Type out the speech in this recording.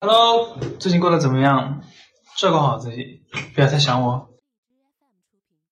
Hello，最近过得怎么样？照顾好自己，不要太想我。